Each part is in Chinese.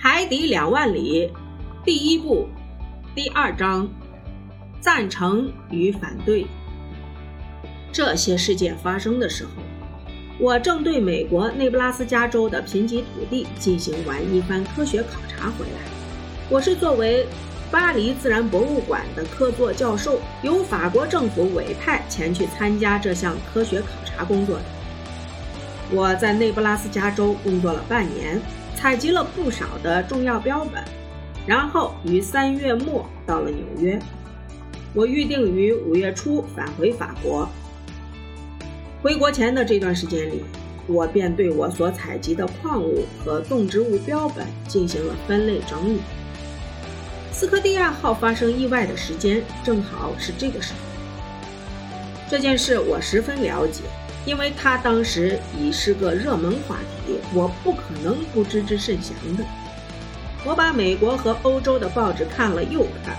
海底两万里，第一部，第二章，赞成与反对。这些事件发生的时候，我正对美国内布拉斯加州的贫瘠土地进行完一番科学考察回来。我是作为巴黎自然博物馆的客座教授，由法国政府委派前去参加这项科学考察工作的。我在内布拉斯加州工作了半年，采集了不少的重要标本，然后于三月末到了纽约。我预定于五月初返回法国。回国前的这段时间里，我便对我所采集的矿物和动植物标本进行了分类整理。斯科蒂亚号发生意外的时间正好是这个时候。这件事我十分了解。因为他当时已是个热门话题，我不可能不知之甚详的。我把美国和欧洲的报纸看了又看，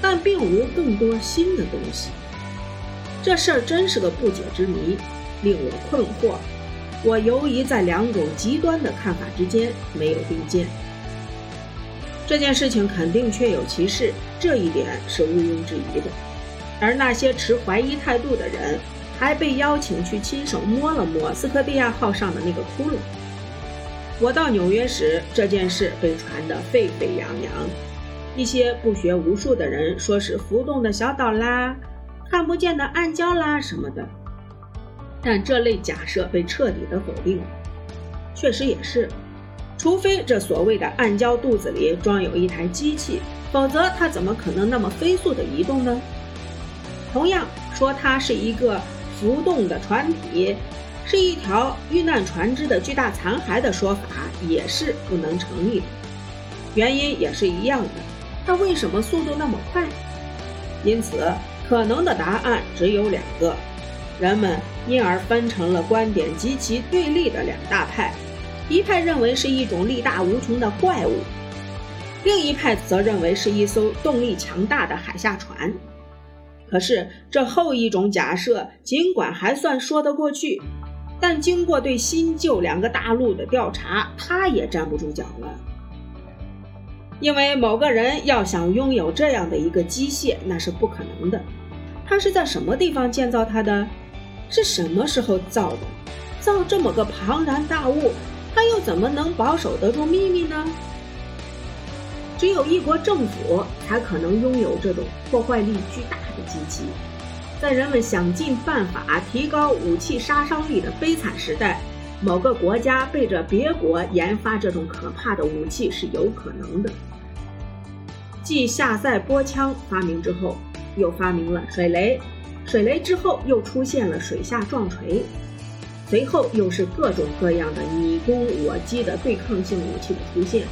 但并无更多新的东西。这事儿真是个不解之谜，令我困惑。我犹疑在两种极端的看法之间，没有定见。这件事情肯定确有其事，这一点是毋庸置疑的。而那些持怀疑态度的人。还被邀请去亲手摸了摸斯科蒂亚号上的那个窟窿。我到纽约时，这件事被传得沸沸扬扬。一些不学无术的人说是浮动的小岛啦、看不见的暗礁啦什么的，但这类假设被彻底的否定了。确实也是，除非这所谓的暗礁肚子里装有一台机器，否则它怎么可能那么飞速的移动呢？同样说，它是一个。浮动的船体是一条遇难船只的巨大残骸的说法也是不能成立的，原因也是一样的。它为什么速度那么快？因此，可能的答案只有两个，人们因而分成了观点极其对立的两大派：一派认为是一种力大无穷的怪物，另一派则认为是一艘动力强大的海下船。可是，这后一种假设尽管还算说得过去，但经过对新旧两个大陆的调查，它也站不住脚了。因为某个人要想拥有这样的一个机械，那是不可能的。他是在什么地方建造它的？是什么时候造的？造这么个庞然大物，他又怎么能保守得住秘密呢？只有一国政府才可能拥有这种破坏力巨大的机器。在人们想尽办法提高武器杀伤力的悲惨时代，某个国家背着别国研发这种可怕的武器是有可能的。继下塞波枪发明之后，又发明了水雷；水雷之后又出现了水下撞锤，随后又是各种各样的你攻我击的对抗性武器的出现。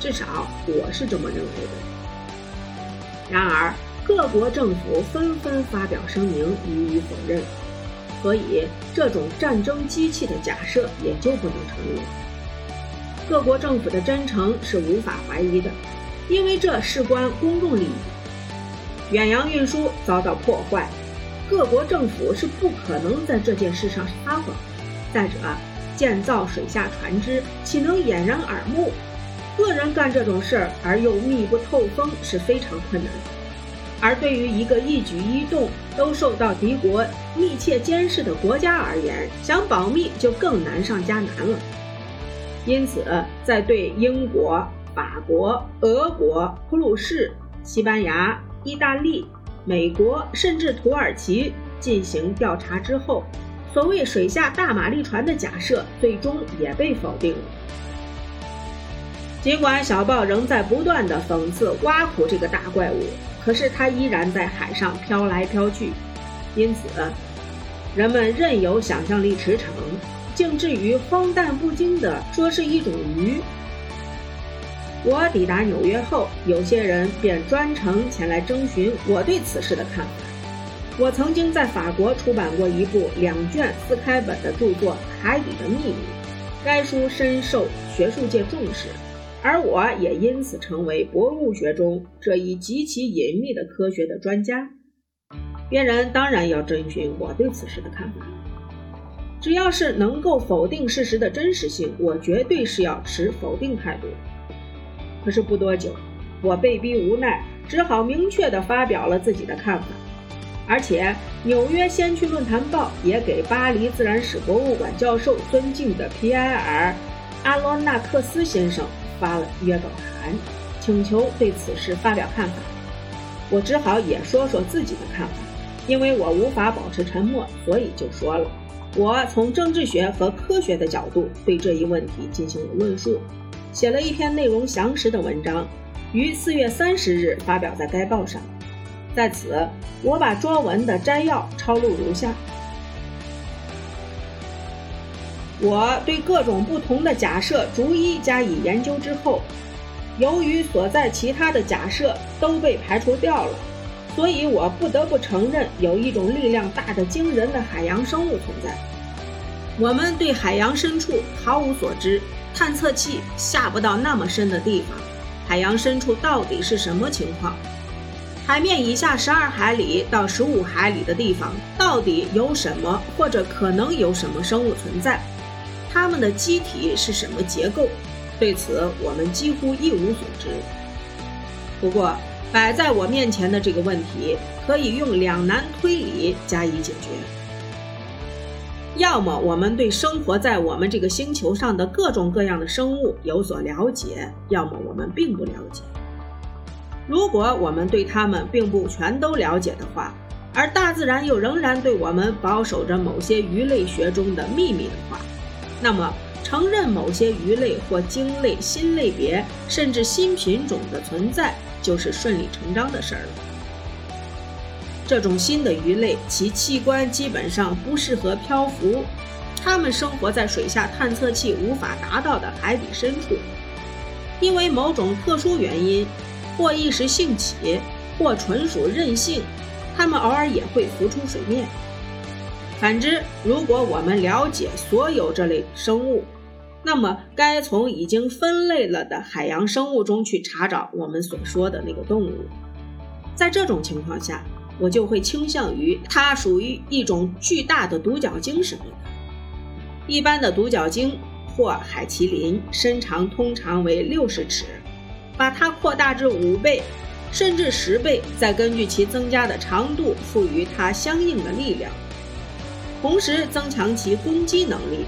至少我是这么认为的。然而，各国政府纷纷发表声明予以否认，所以这种战争机器的假设也就不能成立。各国政府的真诚是无法怀疑的，因为这事关公众利益。远洋运输遭到破坏，各国政府是不可能在这件事上撒谎。再者，建造水下船只岂能掩人耳目？个人干这种事儿而又密不透风是非常困难的，而对于一个一举一动都受到敌国密切监视的国家而言，想保密就更难上加难了。因此，在对英国、法国、俄国、普鲁士、西班牙、意大利、美国甚至土耳其进行调查之后，所谓水下大马力船的假设最终也被否定了。尽管小报仍在不断的讽刺挖苦这个大怪物，可是它依然在海上飘来飘去，因此人们任由想象力驰骋，竟至于荒诞不经地说是一种鱼。我抵达纽约后，有些人便专程前来征询我对此事的看法。我曾经在法国出版过一部两卷四开本的著作《海底的秘密》，该书深受学术界重视。而我也因此成为博物学中这一极其隐秘的科学的专家。别人当然要征询我对此事的看法。只要是能够否定事实的真实性，我绝对是要持否定态度。可是不多久，我被逼无奈，只好明确地发表了自己的看法。而且，《纽约先驱论坛报》也给巴黎自然史博物馆教授尊敬的皮埃尔·阿罗纳克斯先生发了约稿函，请求对此事发表看法。我只好也说说自己的看法，因为我无法保持沉默，所以就说了。我从政治学和科学的角度对这一问题进行了论述，写了一篇内容详实的文章，于四月三十日发表在该报上。在此，我把拙文的摘要抄录如下：我对各种不同的假设逐一加以研究之后，由于所在其他的假设都被排除掉了，所以我不得不承认有一种力量大得惊人的海洋生物存在。我们对海洋深处毫无所知，探测器下不到那么深的地方，海洋深处到底是什么情况？海面以下十二海里到十五海里的地方，到底有什么或者可能有什么生物存在？它们的机体是什么结构？对此，我们几乎一无所知。不过，摆在我面前的这个问题，可以用两难推理加以解决：要么我们对生活在我们这个星球上的各种各样的生物有所了解，要么我们并不了解。如果我们对它们并不全都了解的话，而大自然又仍然对我们保守着某些鱼类学中的秘密的话，那么承认某些鱼类或鲸类新类别甚至新品种的存在，就是顺理成章的事儿了。这种新的鱼类，其器官基本上不适合漂浮，它们生活在水下探测器无法达到的海底深处，因为某种特殊原因。或一时兴起，或纯属任性，它们偶尔也会浮出水面。反之，如果我们了解所有这类生物，那么该从已经分类了的海洋生物中去查找我们所说的那个动物。在这种情况下，我就会倾向于它属于一种巨大的独角鲸什么的。一般的独角鲸或海麒麟身长通常为六十尺。把它扩大至五倍，甚至十倍，再根据其增加的长度赋予它相应的力量，同时增强其攻击能力。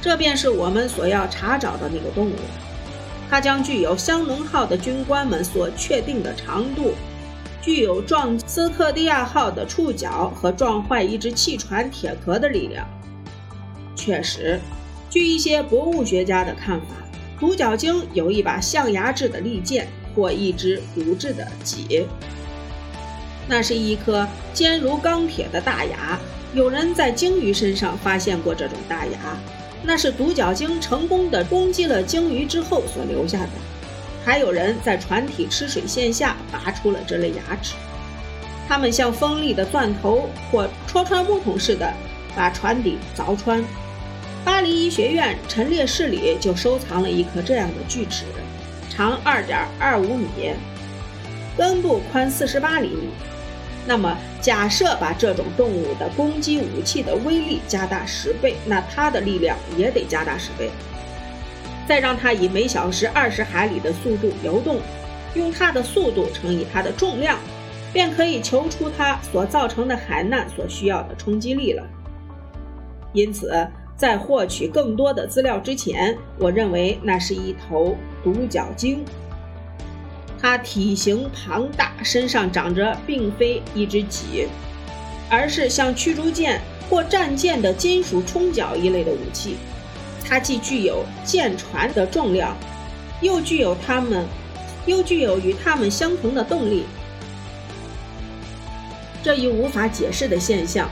这便是我们所要查找的那个动物。它将具有香农号的军官们所确定的长度，具有撞斯特迪亚号的触角和撞坏一只汽船铁壳的力量。确实，据一些博物学家的看法。独角鲸有一把象牙制的利剑或一只骨质的戟，那是一颗坚如钢铁的大牙。有人在鲸鱼身上发现过这种大牙，那是独角鲸成功的攻击了鲸鱼之后所留下的。还有人在船体吃水线下拔出了这类牙齿，它们像锋利的钻头或戳穿木桶似的把船底凿穿。巴黎医学院陈列室里就收藏了一颗这样的锯齿，长二点二五米，根部宽四十八厘米。那么，假设把这种动物的攻击武器的威力加大十倍，那它的力量也得加大十倍。再让它以每小时二十海里的速度游动，用它的速度乘以它的重量，便可以求出它所造成的海难所需要的冲击力了。因此。在获取更多的资料之前，我认为那是一头独角鲸。它体型庞大，身上长着并非一只戟，而是像驱逐舰或战舰的金属冲角一类的武器。它既具有舰船的重量，又具有它们，又具有与它们相同的动力。这一无法解释的现象，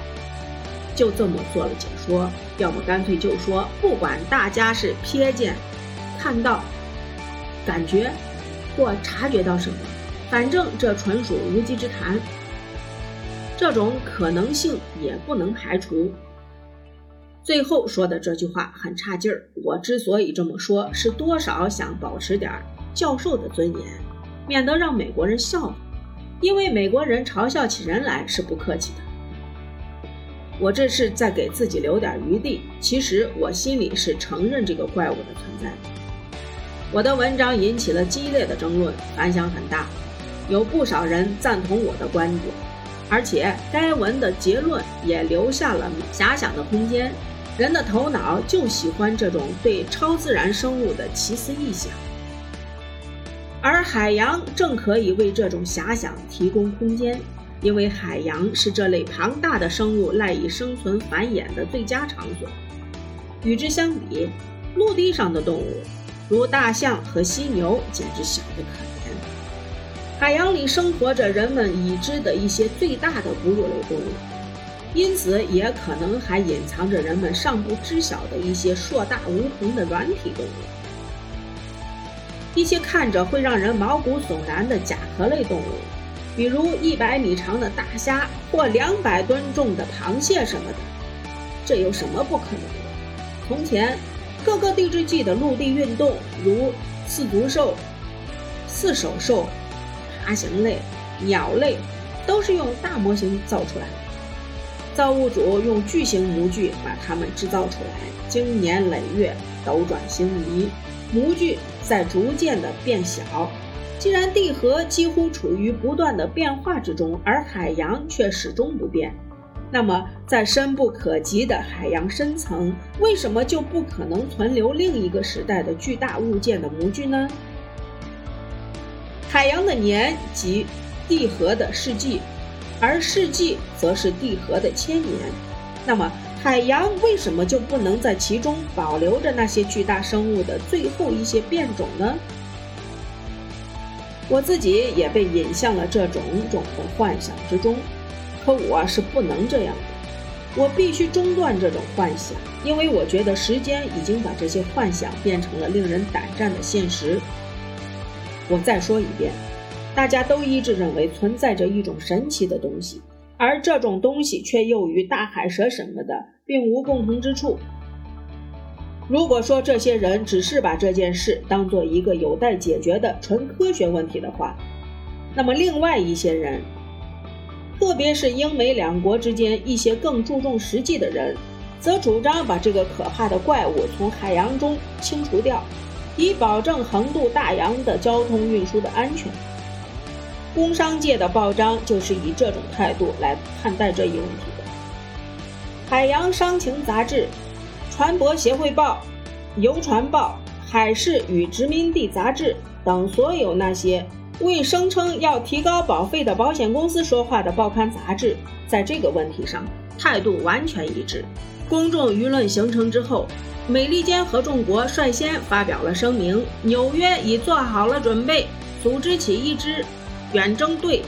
就这么做了解说。要么干脆就说，不管大家是瞥见、看到、感觉或察觉到什么，反正这纯属无稽之谈。这种可能性也不能排除。最后说的这句话很差劲儿。我之所以这么说，是多少想保持点教授的尊严，免得让美国人笑话。因为美国人嘲笑起人来是不客气的。我这是在给自己留点余地。其实我心里是承认这个怪物的存在。我的文章引起了激烈的争论，反响很大，有不少人赞同我的观点，而且该文的结论也留下了遐想的空间。人的头脑就喜欢这种对超自然生物的奇思异想，而海洋正可以为这种遐想提供空间，因为海洋是这类庞大的生物赖以生存繁衍的最佳场所。与之相比，陆地上的动物，如大象和犀牛，简直小得可怜。海洋里生活着人们已知的一些最大的哺乳类动物。因此，也可能还隐藏着人们尚不知晓的一些硕大无朋的软体动物，一些看着会让人毛骨悚然的甲壳类动物，比如一百米长的大虾或两百吨重的螃蟹什么的。这有什么不可能的？从前，各个地质纪的陆地运动，如四足兽、四手兽、爬行类、鸟类，都是用大模型造出来的。造物主用巨型模具把它们制造出来，经年累月，斗转星移，模具在逐渐的变小。既然地核几乎处于不断的变化之中，而海洋却始终不变，那么在深不可及的海洋深层，为什么就不可能存留另一个时代的巨大物件的模具呢？海洋的年即地核的世纪。而世纪则是地核的千年，那么海洋为什么就不能在其中保留着那些巨大生物的最后一些变种呢？我自己也被引向了这种种的幻想之中，可我是不能这样的，我必须中断这种幻想，因为我觉得时间已经把这些幻想变成了令人胆战的现实。我再说一遍。大家都一致认为存在着一种神奇的东西，而这种东西却又与大海蛇什么的并无共同之处。如果说这些人只是把这件事当做一个有待解决的纯科学问题的话，那么另外一些人，特别是英美两国之间一些更注重实际的人，则主张把这个可怕的怪物从海洋中清除掉，以保证横渡大洋的交通运输的安全。工商界的报章就是以这种态度来看待这一问题的。海洋商情杂志、船舶协会报、游船报、海事与殖民地杂志等所有那些为声称要提高保费的保险公司说话的报刊杂志，在这个问题上态度完全一致。公众舆论形成之后，美利坚合众国率先发表了声明，纽约已做好了准备，组织起一支。远征队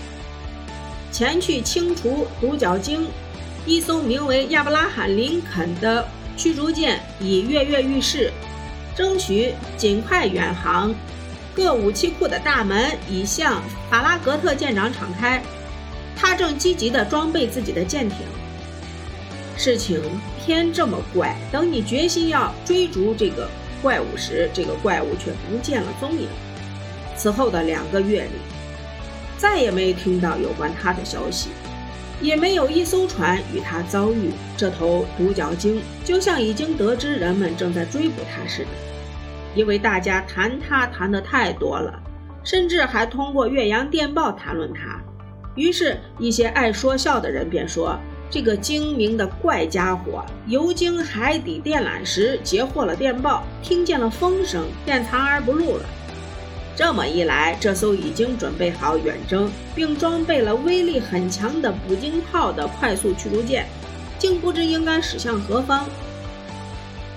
前去清除独角鲸，一艘名为亚伯拉罕·林肯的驱逐舰已跃跃欲试，争取尽快远航。各武器库的大门已向法拉格特舰长敞开，他正积极地装备自己的舰艇。事情偏这么怪，等你决心要追逐这个怪物时，这个怪物却不见了踪影。此后的两个月里。再也没听到有关他的消息，也没有一艘船与他遭遇。这头独角鲸就像已经得知人们正在追捕他似的，因为大家谈他谈得太多了，甚至还通过岳阳电报谈论他。于是，一些爱说笑的人便说：“这个精明的怪家伙游经海底电缆时截获了电报，听见了风声，便藏而不露了。”这么一来，这艘已经准备好远征并装备了威力很强的捕鲸炮的快速驱逐舰，竟不知应该驶向何方。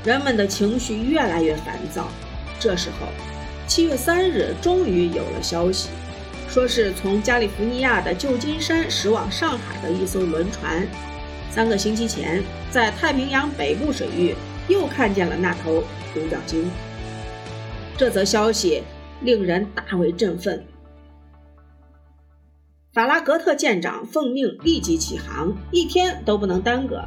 人们的情绪越来越烦躁。这时候，七月三日终于有了消息，说是从加利福尼亚的旧金山驶往上海的一艘轮船，三个星期前在太平洋北部水域又看见了那头独角鲸。这则消息。令人大为振奋。法拉格特舰长奉命立即起航，一天都不能耽搁。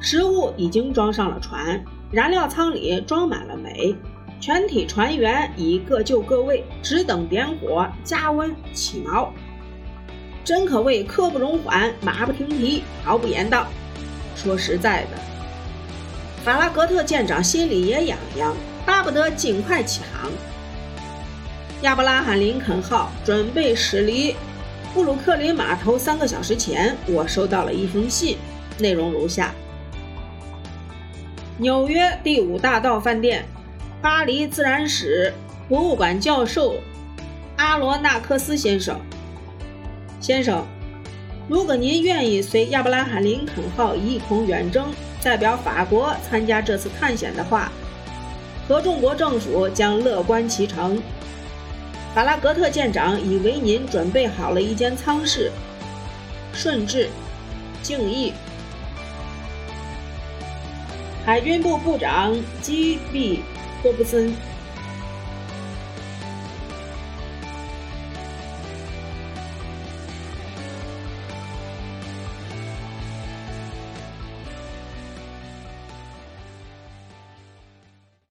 食物已经装上了船，燃料舱里装满了煤，全体船员已各就各位，只等点火、加温、起锚。真可谓刻不容缓，马不停蹄，毫不言道。说实在的，法拉格特舰长心里也痒痒，巴不得尽快起航。亚伯拉罕·林肯号准备驶离布鲁克林码头三个小时前，我收到了一封信，内容如下：纽约第五大道饭店，巴黎自然史博物馆教授阿罗纳克斯先生。先生，如果您愿意随亚伯拉罕·林肯号一同远征，代表法国参加这次探险的话，合众国政府将乐观其成。法拉格特舰长已为您准备好了一间舱室。顺治，敬意。海军部部长基比·霍布森。